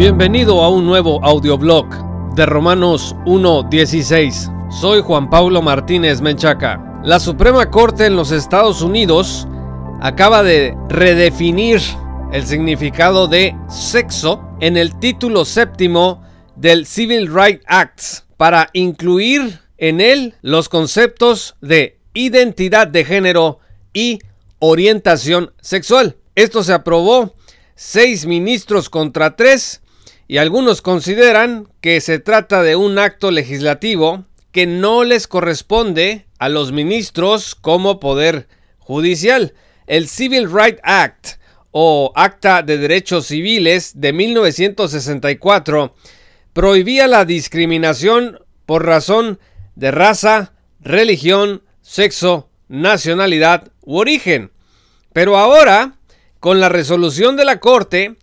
Bienvenido a un nuevo audioblog de Romanos 1.16. Soy Juan Pablo Martínez Menchaca. La Suprema Corte en los Estados Unidos acaba de redefinir el significado de sexo en el título séptimo del Civil Rights Act para incluir en él los conceptos de identidad de género y orientación sexual. Esto se aprobó seis ministros contra tres y algunos consideran que se trata de un acto legislativo que no les corresponde a los ministros como poder judicial. El Civil Rights Act o Acta de Derechos Civiles de 1964 prohibía la discriminación por razón de raza, religión, sexo, nacionalidad u origen. Pero ahora, con la resolución de la Corte,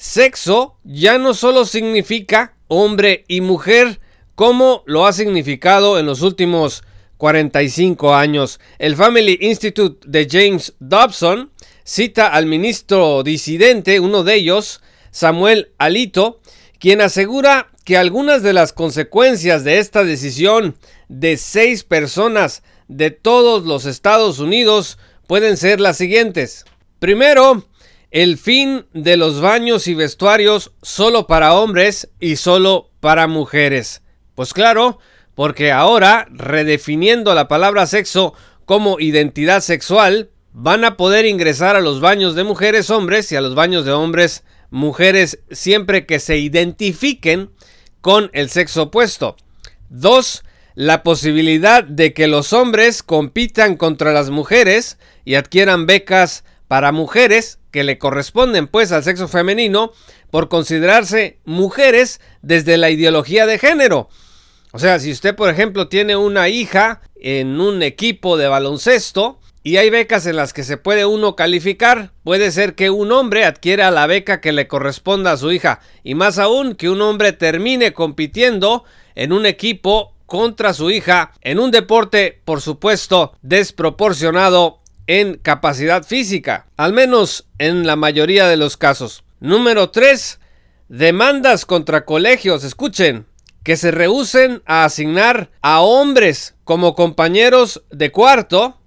Sexo ya no solo significa hombre y mujer como lo ha significado en los últimos 45 años. El Family Institute de James Dobson cita al ministro disidente, uno de ellos, Samuel Alito, quien asegura que algunas de las consecuencias de esta decisión de seis personas de todos los Estados Unidos pueden ser las siguientes. Primero, el fin de los baños y vestuarios solo para hombres y solo para mujeres. Pues claro, porque ahora, redefiniendo la palabra sexo como identidad sexual, van a poder ingresar a los baños de mujeres hombres y a los baños de hombres mujeres siempre que se identifiquen con el sexo opuesto. Dos, La posibilidad de que los hombres compitan contra las mujeres y adquieran becas para mujeres que le corresponden pues al sexo femenino por considerarse mujeres desde la ideología de género. O sea, si usted por ejemplo tiene una hija en un equipo de baloncesto y hay becas en las que se puede uno calificar, puede ser que un hombre adquiera la beca que le corresponda a su hija y más aún que un hombre termine compitiendo en un equipo contra su hija en un deporte por supuesto desproporcionado en capacidad física, al menos en la mayoría de los casos. Número 3. Demandas contra colegios, escuchen, que se rehúsen a asignar a hombres como compañeros de cuarto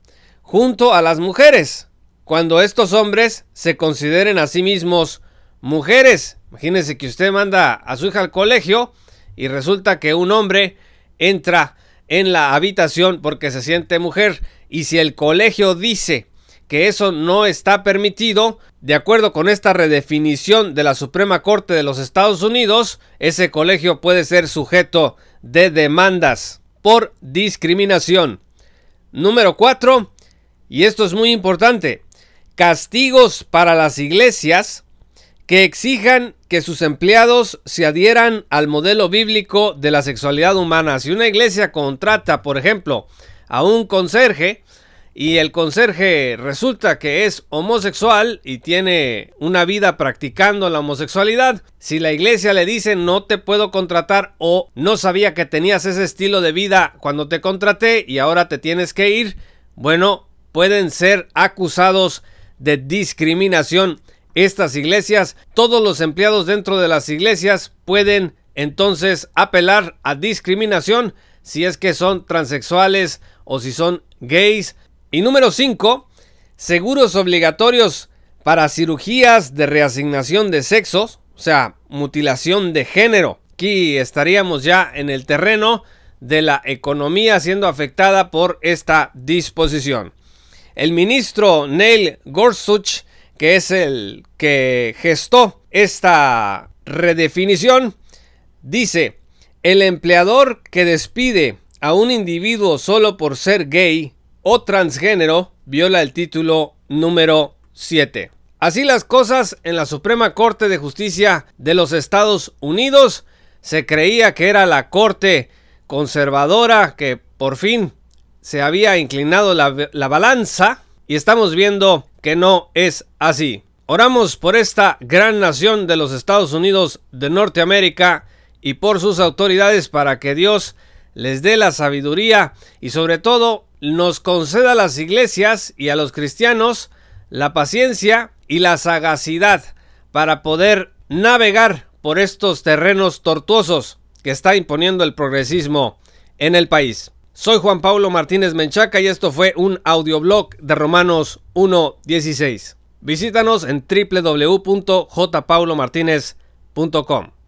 junto a las mujeres, cuando estos hombres se consideren a sí mismos mujeres. Imagínense que usted manda a su hija al colegio y resulta que un hombre entra en la habitación porque se siente mujer y si el colegio dice que eso no está permitido, de acuerdo con esta redefinición de la Suprema Corte de los Estados Unidos, ese colegio puede ser sujeto de demandas por discriminación. Número 4, y esto es muy importante, castigos para las iglesias que exijan que sus empleados se adhieran al modelo bíblico de la sexualidad humana. Si una iglesia contrata, por ejemplo, a un conserje y el conserje resulta que es homosexual y tiene una vida practicando la homosexualidad, si la iglesia le dice no te puedo contratar o no sabía que tenías ese estilo de vida cuando te contraté y ahora te tienes que ir, bueno, pueden ser acusados de discriminación. Estas iglesias, todos los empleados dentro de las iglesias pueden entonces apelar a discriminación si es que son transexuales o si son gays. Y número 5, seguros obligatorios para cirugías de reasignación de sexos, o sea, mutilación de género. Aquí estaríamos ya en el terreno de la economía siendo afectada por esta disposición. El ministro Neil Gorsuch, que es el que gestó esta redefinición, dice, el empleador que despide a un individuo solo por ser gay o transgénero viola el título número 7. Así las cosas en la Suprema Corte de Justicia de los Estados Unidos se creía que era la corte conservadora que por fin se había inclinado la, la balanza y estamos viendo que no es así. Oramos por esta gran nación de los Estados Unidos de Norteamérica y por sus autoridades para que Dios les dé la sabiduría y sobre todo nos conceda a las iglesias y a los cristianos la paciencia y la sagacidad para poder navegar por estos terrenos tortuosos que está imponiendo el progresismo en el país. Soy Juan Pablo Martínez Menchaca y esto fue un audioblog de Romanos 1.16. Visítanos en www.jpaulomartinez.com.